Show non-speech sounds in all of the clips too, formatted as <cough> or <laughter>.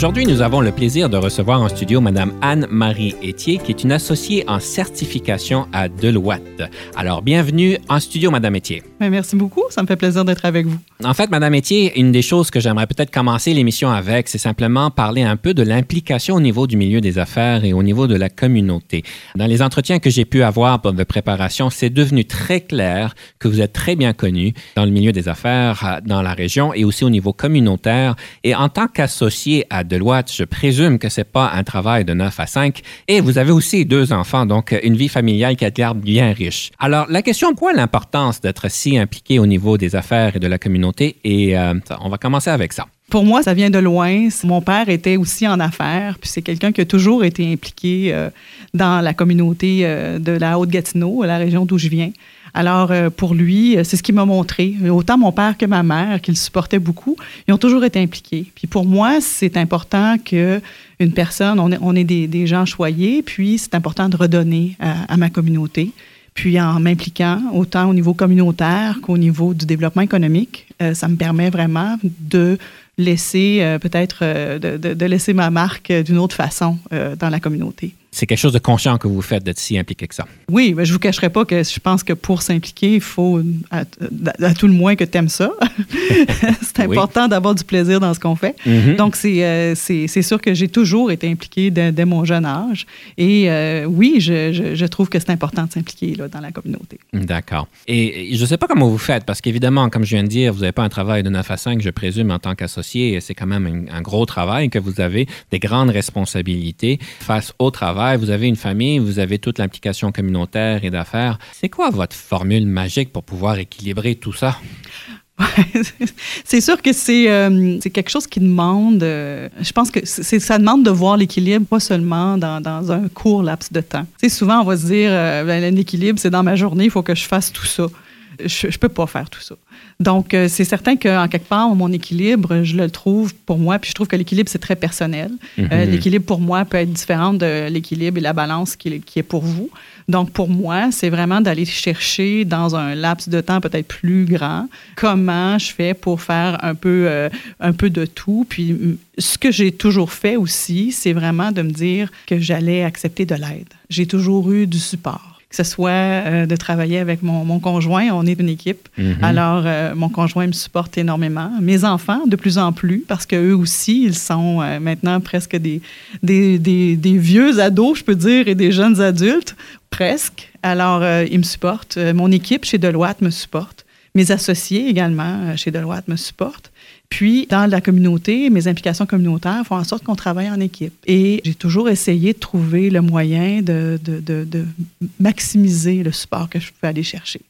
Aujourd'hui, nous avons le plaisir de recevoir en studio Madame Anne-Marie Etier, qui est une associée en certification à Deloitte. Alors, bienvenue en studio, Madame Etier. Merci beaucoup, ça me fait plaisir d'être avec vous. En fait, Madame Etier, une des choses que j'aimerais peut-être commencer l'émission avec, c'est simplement parler un peu de l'implication au niveau du milieu des affaires et au niveau de la communauté. Dans les entretiens que j'ai pu avoir de préparation, c'est devenu très clair que vous êtes très bien connu dans le milieu des affaires, dans la région et aussi au niveau communautaire. Et en tant qu'associé à Deloitte, je présume que c'est pas un travail de 9 à 5. Et vous avez aussi deux enfants, donc une vie familiale qui l'air bien riche. Alors, la question, quoi l'importance d'être si impliqué au niveau des affaires et de la communauté? Et euh, on va commencer avec ça. Pour moi, ça vient de loin. Mon père était aussi en affaires, puis c'est quelqu'un qui a toujours été impliqué euh, dans la communauté euh, de la Haute-Gatineau, la région d'où je viens. Alors, euh, pour lui, c'est ce qu'il m'a montré. Autant mon père que ma mère, qui le supportaient beaucoup, ils ont toujours été impliqués. Puis pour moi, c'est important que une personne, on est, des, gens choyés, puis c'est important de redonner à, ma communauté. Puis en m'impliquant autant au niveau communautaire qu'au niveau du développement économique, euh, ça me permet vraiment de laisser euh, peut-être euh, de, laisser ma marque d'une autre façon euh, dans la communauté. C'est quelque chose de conscient que vous faites d'être si impliqué que ça. Oui, mais je ne vous cacherai pas que je pense que pour s'impliquer, il faut à, tout le moins que tu aimes ça. <laughs> c'est important oui. d'avoir du plaisir dans ce qu'on fait. Mm -hmm. Donc, c'est c'est sûr que j'ai toujours été impliqué dès, dès, mon jeune âge. Et euh, oui, je, je, je, trouve que c'est important de s'impliquer dans la communauté. D'accord. Et je ne sais pas comment vous faites, parce qu'évidemment, comme je viens de dire, vous n'avez pas un travail de 9 à 5, je présume, en tant qu'associé. C'est quand même un, un gros travail que vous avez, des grandes responsabilités face au travail vous avez une famille, vous avez toute l'implication communautaire et d'affaires. C'est quoi votre formule magique pour pouvoir équilibrer tout ça? <laughs> c'est sûr que c'est euh, quelque chose qui demande, euh, je pense que ça demande de voir l'équilibre, pas seulement dans, un court laps de temps. souvent, on va se dire, euh, ben, l'équilibre, c'est dans ma journée, il faut que je fasse tout ça. Je ne peux pas faire tout ça. Donc, euh, c'est certain qu'en quelque part, mon équilibre, je le trouve pour moi, puis je trouve que l'équilibre, c'est très personnel. Mm -hmm. euh, l'équilibre, pour moi, peut être différent de l'équilibre et la balance qui, qui, est pour vous. Donc, pour moi, c'est vraiment d'aller chercher dans un laps de temps peut-être plus grand comment je fais pour faire un peu, euh, un peu de tout. Puis, ce que j'ai toujours fait aussi, c'est vraiment de me dire que j'allais accepter de l'aide. J'ai toujours eu du support que ce soit euh, de travailler avec mon, mon, conjoint. On est une équipe. Mm -hmm. Alors, euh, mon conjoint me supporte énormément. Mes enfants, de plus en plus, parce qu'eux aussi, ils sont euh, maintenant presque des, des, des, des, vieux ados, je peux dire, et des jeunes adultes, presque. Alors, euh, ils me supportent. Mon équipe chez Deloitte me supporte. Mes associés également chez Deloitte me supportent. Puis, dans la communauté, mes implications communautaires font en sorte qu'on travaille en équipe. Et j'ai toujours essayé de trouver le moyen de, de, de, de, maximiser le support que je peux aller chercher.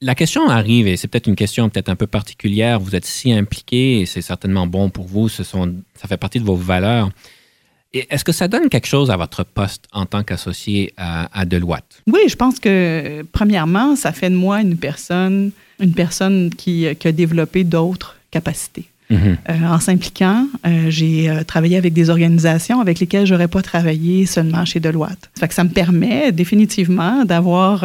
La question arrive, et c'est peut-être une question peut-être un peu particulière. Vous êtes si impliqué, et c'est certainement bon pour vous, ce sont, ça fait partie de vos valeurs. Est-ce que ça donne quelque chose à votre poste en tant qu'associé à, à Deloitte? Oui, je pense que, premièrement, ça fait de moi une personne, une personne qui, qui a développé d'autres capacités. -hmm. euh, en s'impliquant, euh, j'ai euh, travaillé avec des organisations avec lesquelles je n'aurais pas travaillé seulement chez Deloitte. Ça, que ça me permet définitivement d'avoir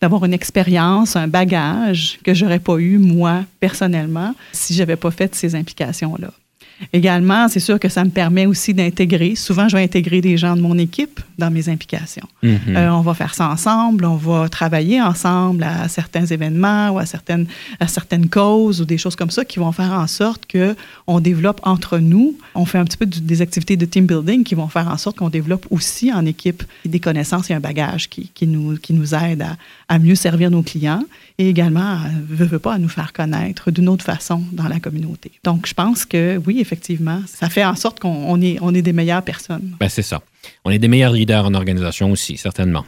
d'avoir une expérience, un bagage que j'aurais pas eu moi personnellement si j'avais pas fait ces implications-là. Également, c'est sûr que ça me permet aussi d'intégrer. Souvent, je vais intégrer des gens de mon équipe dans mes implications. Mm -hmm. euh, on va faire ça ensemble, on va travailler ensemble à certains événements ou à certaines, à certaines causes ou des choses comme ça qui vont faire en sorte qu'on développe entre nous. On fait un petit peu du, des activités de team building qui vont faire en sorte qu'on développe aussi en équipe des connaissances et un bagage qui, qui, nous, qui nous aide à, à mieux servir nos clients et également, veut, veut pas, nous faire connaître d'une autre façon dans la communauté. Donc, je pense que oui, effectivement, ça fait en sorte qu'on on est, est des meilleures personnes. Ben, c'est ça. On est des meilleurs leaders en organisation aussi, certainement.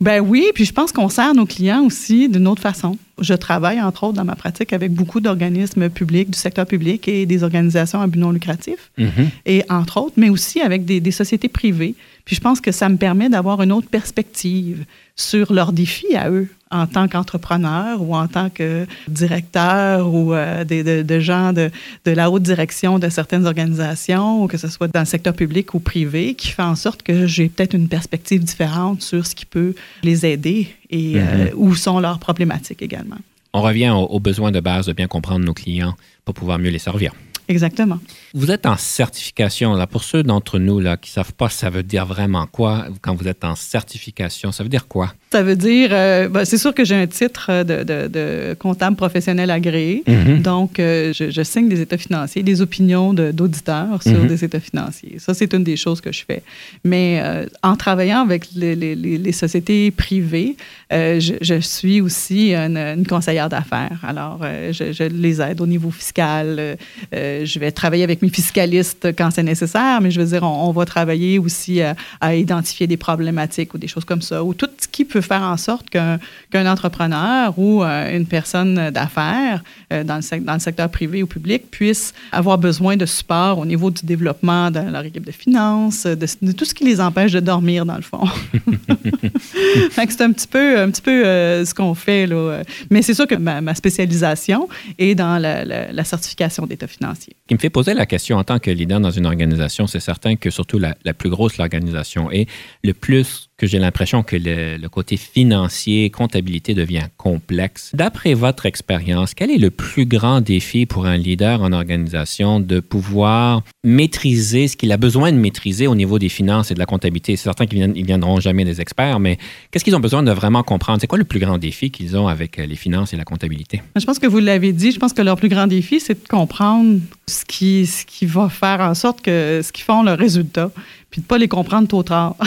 Ben oui, puis je pense qu'on sert nos clients aussi d'une autre façon. Je travaille, entre autres, dans ma pratique avec beaucoup d'organismes publics, du secteur public et des organisations à but non lucratif, Mhm. et entre autres, mais aussi avec des, des sociétés privées. Puis je pense que ça me permet d'avoir une autre perspective sur leurs défis à eux en tant qu'entrepreneur ou en tant que directeur ou euh, des- de, de gens de, de la haute direction de certaines organisations, ou que ce soit dans le secteur public ou privé, qui fait en sorte que j'ai peut-être une perspective différente sur ce qui peut les aider et euh, où sont leurs problématiques également. On revient au, au besoin de base de bien comprendre nos clients pour pouvoir mieux les servir. Exactement. Vous êtes en certification. Là, pour ceux d'entre nous là, qui ne savent pas, ça veut dire vraiment quoi quand vous êtes en certification? Ça veut dire quoi? Ça veut dire, euh, ben, c'est sûr que j'ai un titre de, de- de comptable professionnel agréé. Mhm. Donc, euh, je, je signe des états financiers, des opinions de- d'auditeurs sur Mhm. des états financiers. Ça, c'est une des choses que je fais. Mais euh, en travaillant avec les, les- les- les sociétés privées, euh, je, je suis aussi une, une conseillère d'affaires. Alors, euh, je, je les aide au niveau fiscal. Euh, euh, je vais travailler avec mes fiscalistes quand c'est nécessaire, mais je veux dire, on, on va travailler aussi à, à identifier des problématiques ou des choses comme ça, ou tout ce qui peut faire en sorte qu'un qu'un entrepreneur ou euh, une personne d'affaires euh, dans, le sec- dans le secteur privé ou public puisse avoir besoin de support au niveau du développement de leur équipe de finances, de, de tout ce qui les empêche de dormir, dans le fond. <laughs> C'est un petit peu, un petit peu euh, ce qu'on fait. Là. Mais c'est sûr que ma, ma spécialisation est dans la, la- la certification d'état financier. Ce qui me fait poser la question en tant que leader dans une organisation, c'est certain que surtout la, la plus grosse l'organisation est, le plus que j'ai l'impression que le, côté financier, comptabilité devient complexe. D'après votre expérience, quel est le plus grand défi pour un leader en organisation de pouvoir maîtriser ce qu'il a besoin de maîtriser au niveau des finances et de la comptabilité? C'est certain qu'ils ne viendront jamais des experts, mais qu'est-ce qu'ils ont besoin de vraiment comprendre? C'est quoi le plus grand défi qu'ils ont avec euh, les finances et la comptabilité? Je pense que vous l'avez dit, je pense que leur plus grand défi, c'est de comprendre ce qui, qui va faire en sorte que ce qu'ils font, le résultat, puis de ne pas les comprendre trop tard. <laughs>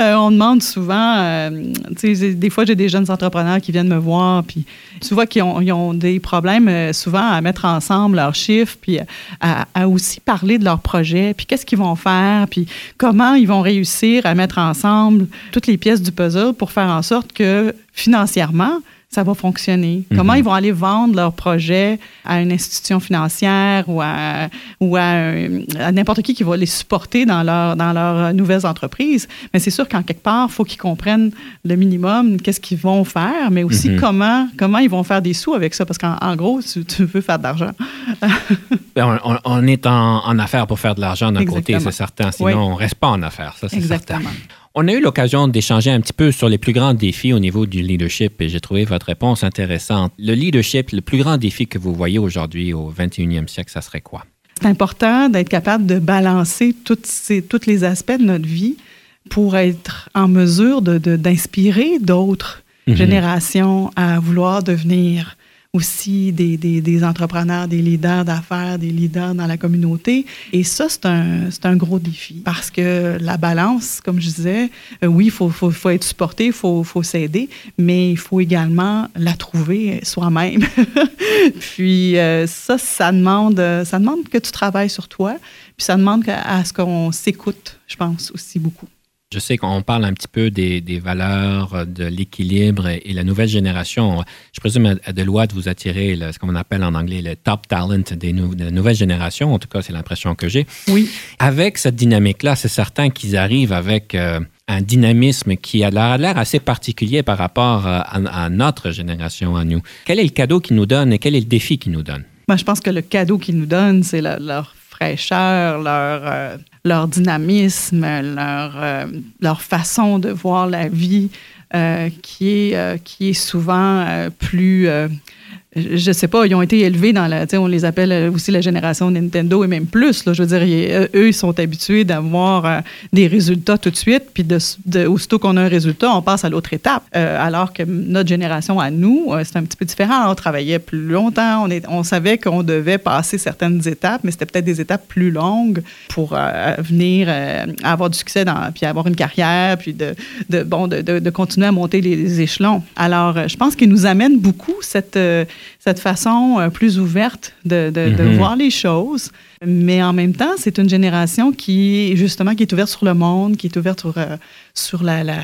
Euh, on demande souvent, euh, des fois, j'ai des jeunes entrepreneurs qui viennent me voir, puis tu vois qu'ils ont, ont des problèmes euh, souvent à mettre ensemble leurs chiffres, puis à, à aussi parler de leur projet, puis qu'est-ce qu'ils vont faire, puis comment ils vont réussir à mettre ensemble toutes les pièces du puzzle pour faire en sorte que financièrement, ça va fonctionner. Comment ils vont aller vendre leur projet à une institution financière ou à, ou à, un- à n'importe qui qui va les supporter dans leur, dans leurs nouvelles entreprises? Mais c'est sûr qu'en quelque part, il faut qu'ils comprennent le minimum, qu'est-ce qu'ils vont faire, mais aussi Mhm. comment, comment ils vont faire des sous avec ça. Parce qu'en en gros, tu, tu veux faire de l'argent. <laughs> Ben, On, on- on est en, en affaires pour faire de l'argent d'un côté, c'est certain. Sinon, Oui. on ne reste pas en affaires. Ça, c'est certain. On a eu l'occasion d'échanger un petit peu sur les plus grands défis au niveau du leadership et j'ai trouvé votre réponse intéressante. Le leadership, le plus grand défi que vous voyez aujourd'hui au 21e siècle, ça serait quoi? C'est important d'être capable de balancer toutes ces, tous les aspects de notre vie pour être en mesure de- de- d'inspirer d'autres Mhm. générations à vouloir devenir aussi des, des- des entrepreneurs, des leaders d'affaires, des leaders dans la communauté. Et ça, c'est un, un gros défi parce que la balance, comme je disais, euh, oui, il faut, faut, faut être supporté, il faut, faut s'aider, mais il faut également la trouver soi-même. <laughs> puis euh, ça, ça demande, ça demande que tu travailles sur toi, puis ça demande à, à ce qu'on s'écoute, je pense, aussi beaucoup. Je sais qu'on parle un petit peu des, des valeurs, euh, de l'équilibre et, et la nouvelle génération. Je présume à, à Deloitte, vous attirez le- ce qu'on appelle en anglais le top talent des nou- de la nouvelle génération. En tout cas, c'est l'impression que j'ai. Oui. Avec cette dynamique-là, c'est certain qu'ils arrivent avec euh, un dynamisme qui a l'air- assez particulier par rapport euh, à, à notre génération, à nous. Quel est le cadeau qu'ils nous donnent et quel est le défi qu'ils nous donnent? Moi, je pense que le cadeau qu'ils nous donnent, c'est leur leur, euh, leur dynamisme, leur, euh, leur façon de voir la vie euh, qui, est, qui est souvent plus... je sais pas, ils ont été élevés dans la, on les appelle euh, aussi la génération Nintendo et même plus. Là, je veux dire, euh, eux, ils sont habitués d'avoir euh, des résultats tout de suite, puis de, de- aussitôt qu'on a un résultat, on passe à l'autre étape. Alors que notre génération à nous, c'est un petit peu différent. On travaillait plus longtemps, on, est, on savait qu'on devait passer certaines étapes, mais c'était peut-être des étapes plus longues pour venir avoir du succès, dans, puis avoir une carrière, puis de, de bon, de, continuer à monter les, échelons. Alors, je pense qu'ils nous amènent beaucoup cette, cette façon plus ouverte de, de, de, Mhm. voir les choses. Mais en même temps, c'est une génération qui, justement, qui est ouverte sur le monde, qui est ouverte sur, euh, sur la, la,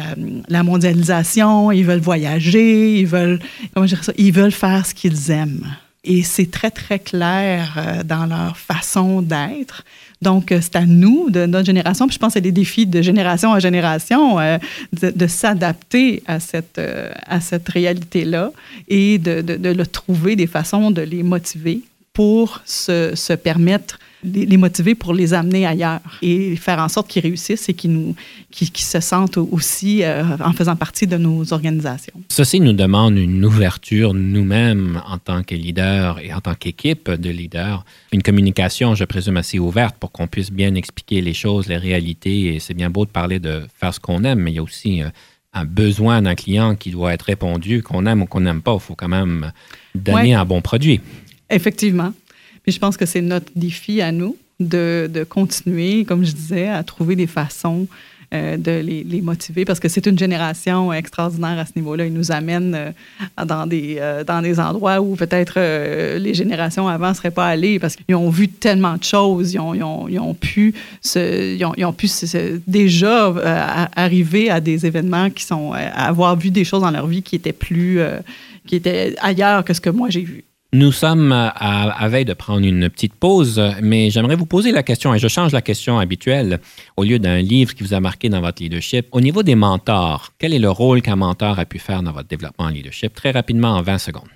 la mondialisation. Ils veulent voyager, ils veulent, comment je ça, ils veulent faire ce qu'ils aiment. Et c'est très, très clair euh, dans leur façon d'être. Donc, euh, c'est à nous, de notre génération, puis je pense que c'est des défis de génération en génération, euh, de, s'adapter à cette, euh, cette réalité-là et de, de, de le trouver des façons de les motiver pour se, se permettre, les, les motiver pour les amener ailleurs et faire en sorte qu'ils réussissent et qu'ils nous, qu'ils, qu'ils se sentent aussi euh, en faisant partie de nos organisations. Ceci nous demande une ouverture nous-mêmes en tant que leader et en tant qu'équipe de leaders, une communication, je présume, assez ouverte pour qu'on puisse bien expliquer les choses, les réalités. Et c'est bien beau de parler de faire ce qu'on aime, mais il y a aussi euh, un besoin d'un client qui doit être répondu, qu'on aime ou qu'on n'aime pas. Il faut quand même donner Ouais. un bon produit. Effectivement. Puis je pense que c'est notre défi à nous de, continuer, comme je disais, à trouver des façons euh, de les, motiver parce que c'est une génération extraordinaire à ce niveau-là. Ils nous amènent euh, dans, des, euh, dans des endroits où peut-être les générations avant ne seraient pas allées parce qu'ils ont vu tellement de choses. Ils ont, pu, ils ont, pu déjà arriver à des événements qui sont, avoir vu des choses dans leur vie qui étaient plus, qui étaient ailleurs que ce que moi j'ai vu. Nous sommes à, veille de prendre une petite pause, mais j'aimerais vous poser la question, et je change la question habituelle, au lieu d'un livre qui vous a marqué dans votre leadership. Au niveau des mentors, quel est le rôle qu'un mentor a pu faire dans votre développement en leadership? Très rapidement, en 20 secondes.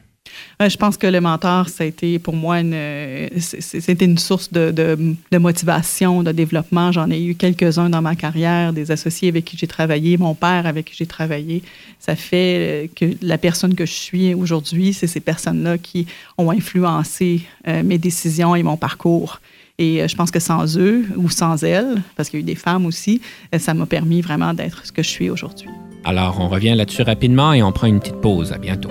Je pense que le mentor, ça a été pour moi une, euh, c'était une source de, motivation, de développement. J'en ai eu quelques-uns dans ma carrière, des associés avec qui j'ai travaillé, mon père avec qui j'ai travaillé. Ça fait euh, que la personne que je suis aujourd'hui, c'est ces personnes-là qui ont influencé euh, mes décisions et mon parcours. Et je pense que sans eux ou sans elles, parce qu'il y a eu des femmes aussi, ça m'a permis vraiment d'être ce que je suis aujourd'hui. Alors, on revient là-dessus rapidement et on prend une petite pause. À bientôt.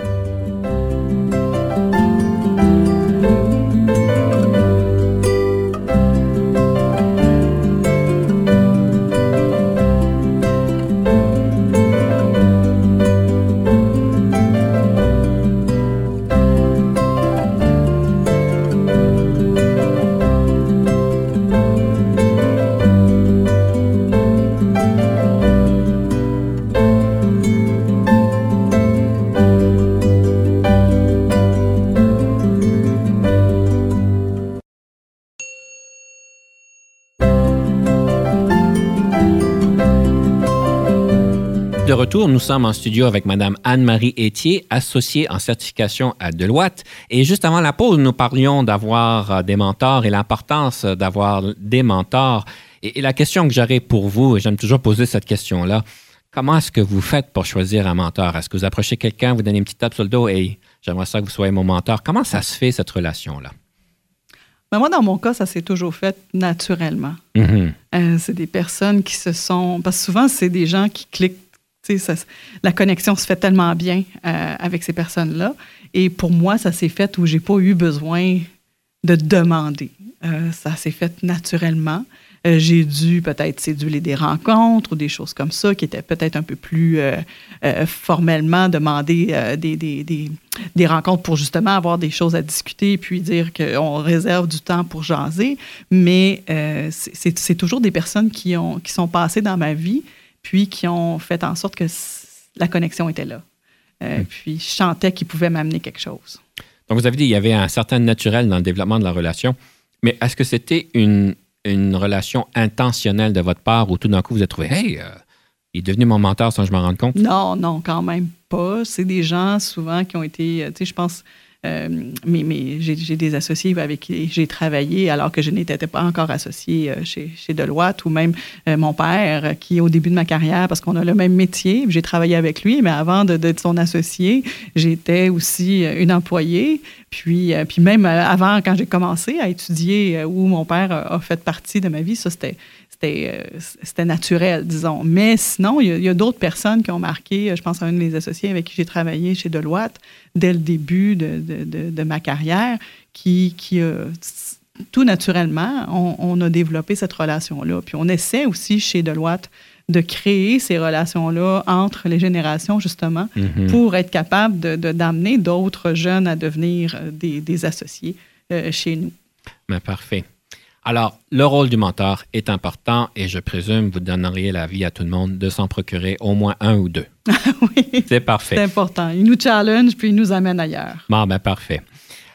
Retour, nous sommes en studio avec Madame Anne-Marie Étier, associée en certification à Deloitte. Et juste avant la pause, nous parlions d'avoir euh, des mentors et l'importance d'avoir des mentors. Et, et la question que j'aurais pour vous, et j'aime toujours poser cette question-là, comment est-ce que vous faites pour choisir un mentor? Est-ce que vous approchez quelqu'un, vous donnez une petite tape sur le dos et j'aimerais ça que vous soyez mon mentor? Comment ça se fait, cette relation-là? Mais moi, dans mon cas, ça s'est toujours fait naturellement. Mhm. Euh, c'est des personnes qui se sont. Parce que souvent, c'est des gens qui cliquent. La connexion se fait tellement bien euh, avec ces personnes-là. Et pour moi, ça s'est fait où j'ai pas eu besoin de demander. Euh, ça s'est fait naturellement. Euh, j'ai dû peut-être céduler des rencontres ou des choses comme ça qui étaient peut-être un peu plus formellement demander des, des, des, des rencontres pour justement avoir des choses à discuter puis dire qu'on réserve du temps pour jaser. Mais c'est toujours des personnes qui, ont, qui sont passées dans ma vie puis qui ont fait en sorte que la connexion était là. Euh, Puis je sentais qu'ils pouvaient m'amener quelque chose. Donc, vous avez dit qu'il y avait un certain naturel dans le développement de la relation, mais est-ce que c'était une, une relation intentionnelle de votre part où tout d'un coup vous êtes trouvé, hey, euh, il est devenu mon mentor sans que je m'en rende compte? Non, non, quand même pas. C'est des gens souvent qui ont été, euh, tu sais, je pense, mais, mais j'ai des associés avec qui j'ai travaillé alors que je n'étais pas encore associée euh, chez, chez Deloitte ou même euh, mon père euh, qui, au début de ma carrière, parce qu'on a le même métier, j'ai travaillé avec lui, mais avant d'être son associé, j'étais aussi euh, une employée. Puis, euh, puis même euh, avant, quand j'ai commencé à étudier euh, où mon père a fait partie de ma vie, ça, c'était c'était euh, c'était naturel, disons. Mais sinon, il y a, il y a d'autres personnes qui ont marqué. euh, Je pense à un de mes associés avec qui j'ai travaillé chez Deloitte dès le début de, de- de- de ma carrière, qui, qui a tout naturellement, on, on a développé cette relation-là. Puis on essaie aussi chez Deloitte de créer ces relations-là entre les générations, justement, Mhm. pour être capable de- de- d'amener d'autres jeunes à devenir euh, des, des associés euh, chez nous. Ben, parfait. Alors, le rôle du mentor est important et je présume vous donneriez l'avis à tout le monde de s'en procurer au moins un ou deux. <laughs> oui, C'est c'est parfait. important. Il nous challenge, puis il nous amène ailleurs. Bon, ben parfait.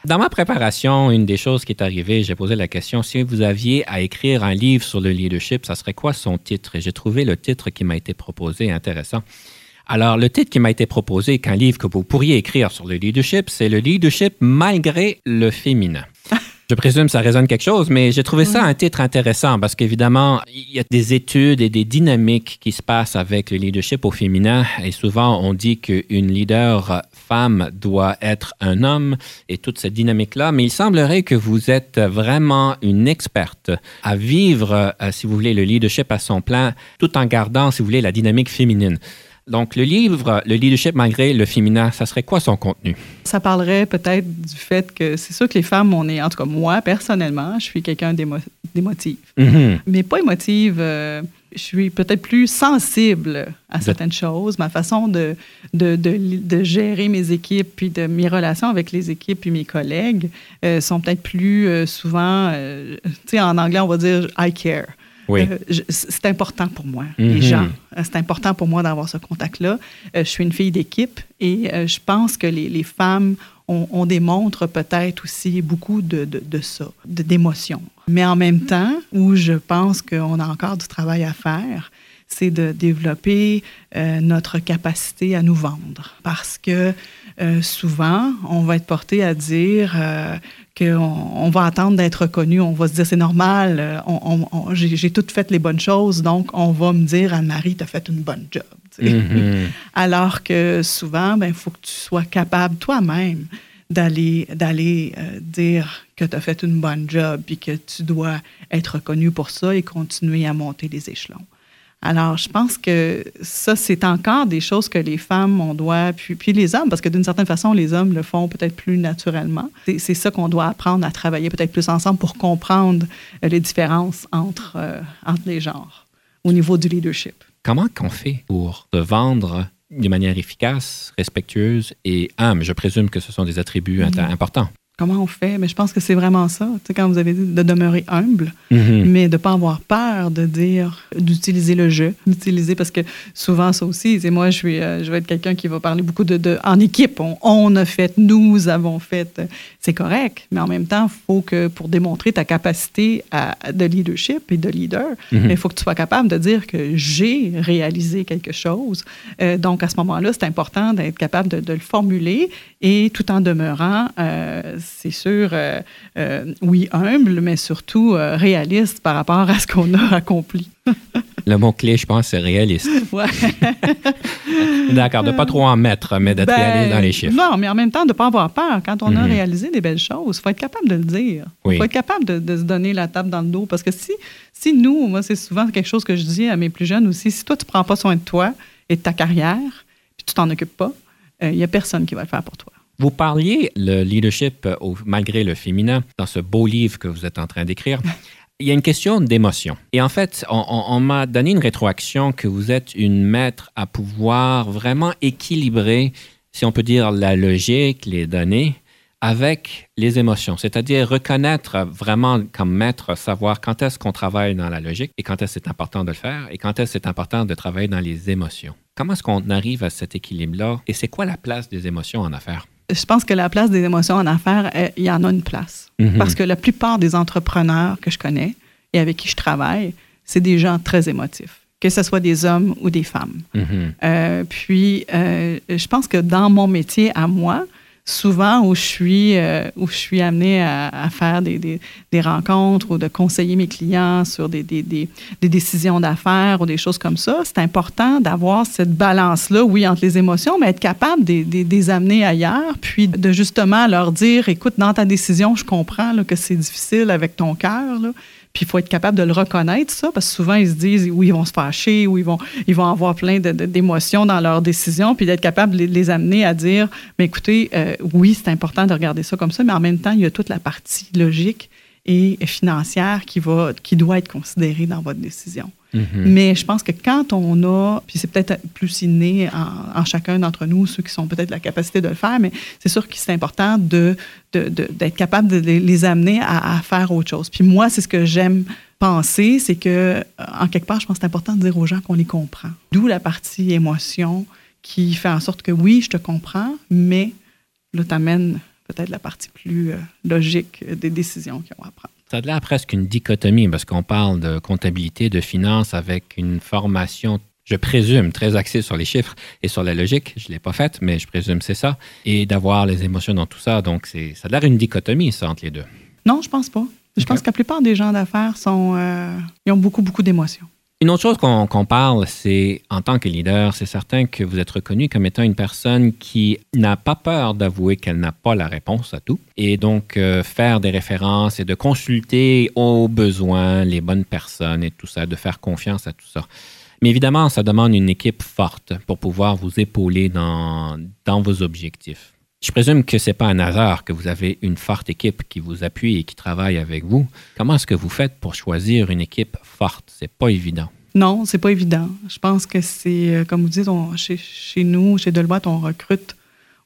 Dans ma préparation, une des choses qui est arrivée, j'ai posé la question, si vous aviez à écrire un livre sur le leadership, ça serait quoi son titre? Et j'ai trouvé le titre qui m'a été proposé intéressant. Alors, le titre qui m'a été proposé, qu'un livre que vous pourriez écrire sur le leadership, c'est le leadership malgré le féminin. Je présume ça résonne quelque chose, mais j'ai trouvé ça un titre intéressant parce qu'évidemment, il y a des études et des dynamiques qui se passent avec le leadership au féminin. Et souvent, on dit qu'une leader femme doit être un homme et toute cette dynamique-là. Mais il semblerait que vous êtes vraiment une experte à vivre, euh, si vous voulez, le leadership à son plein, tout en gardant, si vous voulez, la dynamique féminine. Donc, le livre, le leadership malgré le féminin, ça serait quoi son contenu? Ça parlerait peut-être du fait que c'est sûr que les femmes, on est, en tout cas moi, personnellement, je suis quelqu'un d'émo- d'émotif. Mhm. mais pas émotive. euh, je suis peut-être plus sensible à certaines choses. Ma façon de, de, de, de gérer mes équipes, puis de mes relations avec les équipes puis mes collègues euh, sont peut-être plus euh, souvent, tu sais, en anglais, on va dire I care. Oui. Euh, c'est important pour moi, Mhm. les gens. Euh, C'est important pour moi d'avoir ce contact-là. Euh, je suis une fille d'équipe et euh, je pense que les, les femmes, on, on démontre peut-être aussi beaucoup de, de, de ça, d'émotions. Mais en même temps, où je pense qu'on a encore du travail à faire, c'est de développer notre capacité à nous vendre. Parce que euh, souvent, on va être porté à dire euh, qu'on on va attendre d'être reconnu. On va se dire, c'est normal, euh, on- j'ai toutes fait les bonnes choses, donc on va me dire, Anne-Marie, tu as fait une bonne job. Mhm. <laughs> Alors que souvent, il faut que tu sois capable toi-même d'aller d'aller euh, dire que tu as fait une bonne job puis que tu dois être reconnu pour ça et continuer à monter les échelons. Alors, je pense que ça, c'est encore des choses que les femmes, on doit, puis, puis les hommes, parce que d'une certaine façon, les hommes le font peut-être plus naturellement. C'est ça qu'on doit apprendre à travailler peut-être plus ensemble pour comprendre euh, les différences entre, euh, entre les genres au niveau du leadership. Comment qu'on fait pour se vendre de manière efficace, respectueuse et humble? Je présume que ce sont des attributs importants. Comment on fait? Mais je pense que c'est vraiment ça. Tu sais, quand vous avez dit de demeurer humble, Mhm. mais de ne pas avoir peur de dire, d'utiliser le jeu, d'utiliser, parce que souvent, ça aussi, c'est moi, je, suis, euh, je vais être quelqu'un qui va parler beaucoup de, de en équipe. On, on a fait, nous avons fait. C'est correct, mais en même temps, il faut que pour démontrer ta capacité à- de leadership et de leader, Mhm. il faut que tu sois capable de dire que j'ai réalisé quelque chose. Euh, donc, à ce moment-là, c'est important d'être capable de, de le formuler et tout en demeurant, euh, c'est sûr, euh, euh, oui, humble, mais surtout euh, réaliste par rapport à ce qu'on a accompli. Le mot-clé, je pense, c'est réaliste. <laughs> Ouais. D'accord, de pas trop en mettre, mais d'être Ben, réaliste dans les chiffres. Non, mais en même temps, de ne pas avoir peur. Quand on a Mhm. réalisé des belles choses, il faut être capable de le dire. Il Oui. faut être capable de, de se donner la table dans le dos. Parce que si, si nous, moi, c'est souvent quelque chose que je dis à mes plus jeunes aussi, si toi, tu ne prends pas soin de toi et de ta carrière, puis tu t'en occupes pas, il n'y a personne qui va le faire pour toi. Vous parliez le leadership euh, au- malgré le féminin dans ce beau livre que vous êtes en train d'écrire. <laughs> Il y a une question d'émotion. Et en fait, on, on- on m'a donné une rétroaction que vous êtes une maître à pouvoir vraiment équilibrer, si on peut dire, la logique, les données, avec les émotions. C'est-à-dire reconnaître vraiment comme maître, savoir quand est-ce qu'on travaille dans la logique et quand est-ce c'est important de le faire et quand est-ce c'est important de travailler dans les émotions. Comment est-ce qu'on arrive à cet équilibre-là et c'est quoi la place des émotions en affaires? Je pense que la place des émotions en affaires, euh, il y en a une place. Mhm. Parce que la plupart des entrepreneurs que je connais et avec qui je travaille, c'est des gens très émotifs, que ce soit des hommes ou des femmes. Mhm. Euh, puis, euh, je pense que dans mon métier à moi, souvent où je suis, euh, où je suis amenée à, à faire des, des, des rencontres ou de conseiller mes clients sur des, des, des, décisions d'affaires ou des choses comme ça, c'est important d'avoir cette balance-là, oui, entre les émotions, mais être capable de, de- les amener ailleurs, puis de justement leur dire, écoute, dans ta décision, je comprends là, que c'est difficile avec ton cœur, puis il faut être capable de le reconnaître, ça, parce que souvent, ils se disent, oui, ils vont se fâcher, ou ils vont, ils vont avoir plein d'émotions dans leurs décisions, puis d'être capable de les, les amener à dire, mais écoutez, euh, oui, c'est important de regarder ça comme ça, mais en même temps, il y a toute la partie logique et financière qui, va, qui doit être considérée dans votre décision. Mhm. Mais je pense que quand on a, puis c'est peut-être plus inné en, chacun d'entre nous, ceux qui sont peut-être la capacité de le faire, mais c'est sûr que c'est important d'être capable de les- amener à, à faire autre chose. Puis moi, c'est ce que j'aime penser, c'est que, euh, en quelque part, je pense que c'est important de dire aux gens qu'on les comprend. D'où la partie émotion qui fait en sorte que oui, je te comprends, mais là, t'amènes peut-être la partie plus euh, logique des décisions qu'ils ont à prendre. Ça a l'air presque une dichotomie parce qu'on parle de comptabilité, de finance avec une formation, je présume, très axée sur les chiffres et sur la logique. Je ne l'ai pas faite, mais je présume que c'est ça. Et d'avoir les émotions dans tout ça. Donc, c'est, ça a l'air une dichotomie, ça, entre les deux. Non, je pense pas. Je pense que la plupart des gens d'affaires sont, euh, ils ont beaucoup, beaucoup d'émotions. Une autre chose qu'on qu'on parle, c'est en tant que leader, c'est certain que vous êtes reconnu comme étant une personne qui n'a pas peur d'avouer qu'elle n'a pas la réponse à tout. Et donc, euh, faire des références et de consulter aux besoins les bonnes personnes et tout ça, de faire confiance à tout ça. Mais évidemment, ça demande une équipe forte pour pouvoir vous épauler dans, dans vos objectifs. Je présume que ce n'est pas un hasard que vous avez une forte équipe qui vous appuie et qui travaille avec vous. Comment est-ce que vous faites pour choisir une équipe forte? C'est pas évident. Non, c'est pas évident. Je pense que c'est, euh, comme vous dites, on- chez, chez nous, chez Deloitte, on recrute,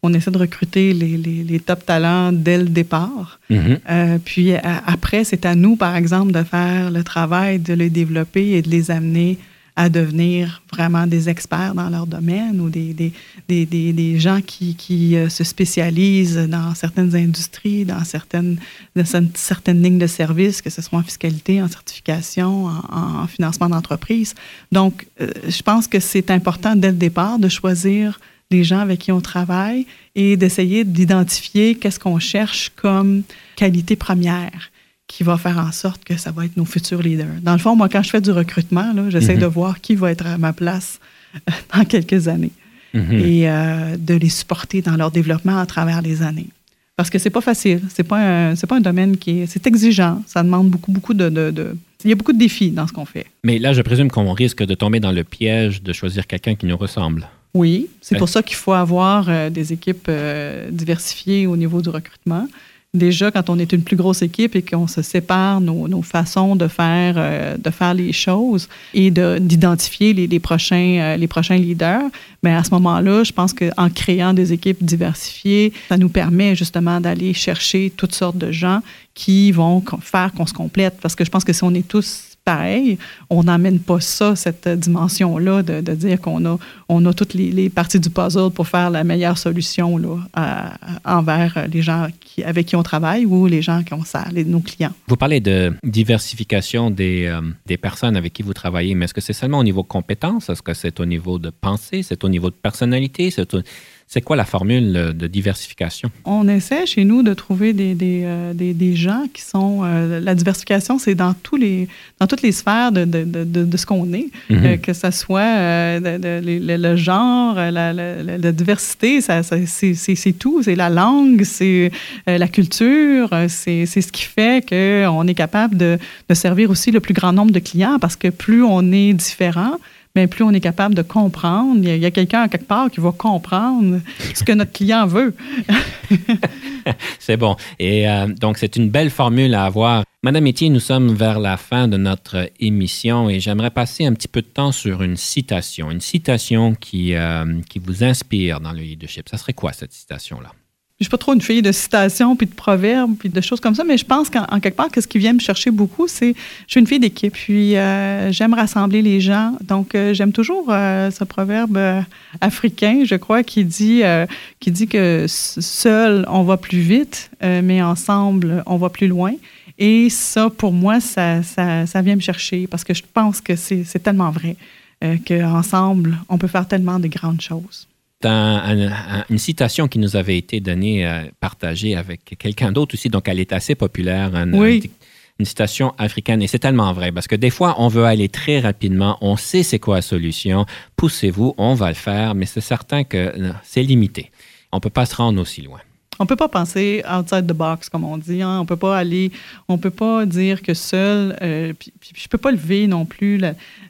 on essaie de recruter les, les- les top talents dès le départ. Mhm. Euh, puis à- après, c'est à nous, par exemple, de faire le travail, de les développer et de les amener à devenir vraiment des experts dans leur domaine ou des, des, des, des, des gens qui, qui euh, se spécialisent dans certaines industries, dans certaines, dans cer- certaines lignes de services, que ce soit en fiscalité, en certification, en, en financement d'entreprise. Donc, euh, je pense que c'est important dès le départ de choisir les gens avec qui on travaille et d'essayer d'identifier qu'est-ce qu'on cherche comme qualité première qui va faire en sorte que ça va être nos futurs leaders. Dans le fond, moi, quand je fais du recrutement, j'essaie Mhm. de voir qui va être à ma place euh, dans quelques années Mhm. et euh, de les supporter dans leur développement à travers les années. Parce que c'est pas facile. C'est pas un, pas un domaine qui est, c'est exigeant. Ça demande beaucoup, beaucoup de, de, de- il y a beaucoup de défis dans ce qu'on fait. Mais là, je présume qu'on risque de tomber dans le piège de choisir quelqu'un qui nous ressemble. Oui, c'est pour ça qu'il faut avoir euh, des équipes euh, diversifiées au niveau du recrutement. Déjà, quand on est une plus grosse équipe et qu'on se sépare nos, nos façons de faire, euh, de faire les choses et de- d'identifier les, les prochains, euh, les prochains leaders, mais à ce moment-là, je pense qu'en créant des équipes diversifiées, ça nous permet justement d'aller chercher toutes sortes de gens qui vont faire qu'on se complète. Parce que je pense que si on est tous on n'amène pas ça, cette dimension-là, de, de dire qu'on a, a toutes les, parties du puzzle pour faire la meilleure solution envers les gens avec qui on travaille ou les gens qui ont ça, les, nos clients. Vous parlez de diversification des, euh, des personnes avec qui vous travaillez, mais est-ce que c'est seulement au niveau compétences? Est-ce que c'est au niveau de pensée? C'est au niveau de personnalité? C'est quoi la formule euh, de diversification? On essaie chez nous de trouver des, des, euh, des, des gens qui sont... euh, la diversification, c'est dans, tous les, dans toutes les sphères de, de, de, de- ce qu'on est, Mhm. Euh, que ce soit le, le genre, la, la, diversité, ça, ça- c'est, tout. C'est la langue, c'est la culture, c'est, c'est ce qui fait qu'on est capable de, de servir aussi le plus grand nombre de clients parce que plus on est différent, mais plus on est capable de comprendre. Il y a, a quelqu'un à quelque part qui va comprendre <laughs> ce que notre client veut. <laughs> C'est bon. Et euh, donc, c'est une belle formule à avoir. Madame Etier, nous sommes vers la fin de notre émission et j'aimerais passer un petit peu de temps sur une citation. Une citation qui, euh, qui vous inspire dans le leadership. Ça serait quoi, cette citation-là? Je suis pas trop une fille de citations, puis de proverbes, puis de choses comme ça, mais je pense qu'en en quelque part, que ce qui vient me chercher beaucoup, c'est je suis une fille d'équipe, puis euh, j'aime rassembler les gens. Donc, euh, j'aime toujours euh, ce proverbe euh, africain, je crois, qui dit, euh, qui dit que seul, on va plus vite, euh, mais ensemble, on va plus loin. Et ça, pour moi, ça, ça, ça vient me chercher parce que je pense que c'est tellement vrai qu'ensemble, on peut faire tellement de grandes choses. C'est un- un- un- une citation qui nous avait été donnée, euh, partagée avec quelqu'un d'autre aussi, donc elle est assez populaire. un- Oui. un- une citation africaine. Et c'est tellement vrai parce que des fois, on veut aller très rapidement, on sait c'est quoi la solution, poussez-vous, on va le faire, mais c'est certain que euh, c'est limité. On ne peut pas se rendre aussi loin. On peut pas penser outside the box, comme on dit. Hein. On peut pas aller, on peut pas dire que seul, euh, je peux pas lever non plus.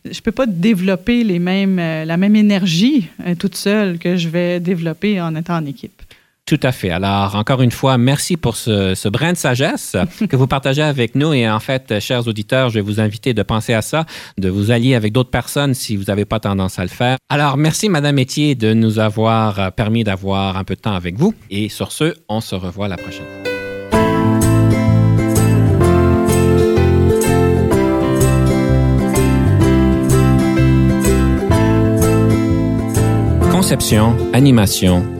je peux pas développer les mêmes, euh, la même énergie euh, toute seule que je vais développer en étant en équipe. Tout à fait. Alors, encore une fois, merci pour ce, ce brin de sagesse <laughs> que vous partagez avec nous. Et en fait, chers auditeurs, je vais vous inviter de penser à ça, de vous allier avec d'autres personnes si vous n'avez pas tendance à le faire. Alors, merci, Madame Métier, de nous avoir permis d'avoir un peu de temps avec vous. Et sur ce, on se revoit la prochaine fois. Conception, animation,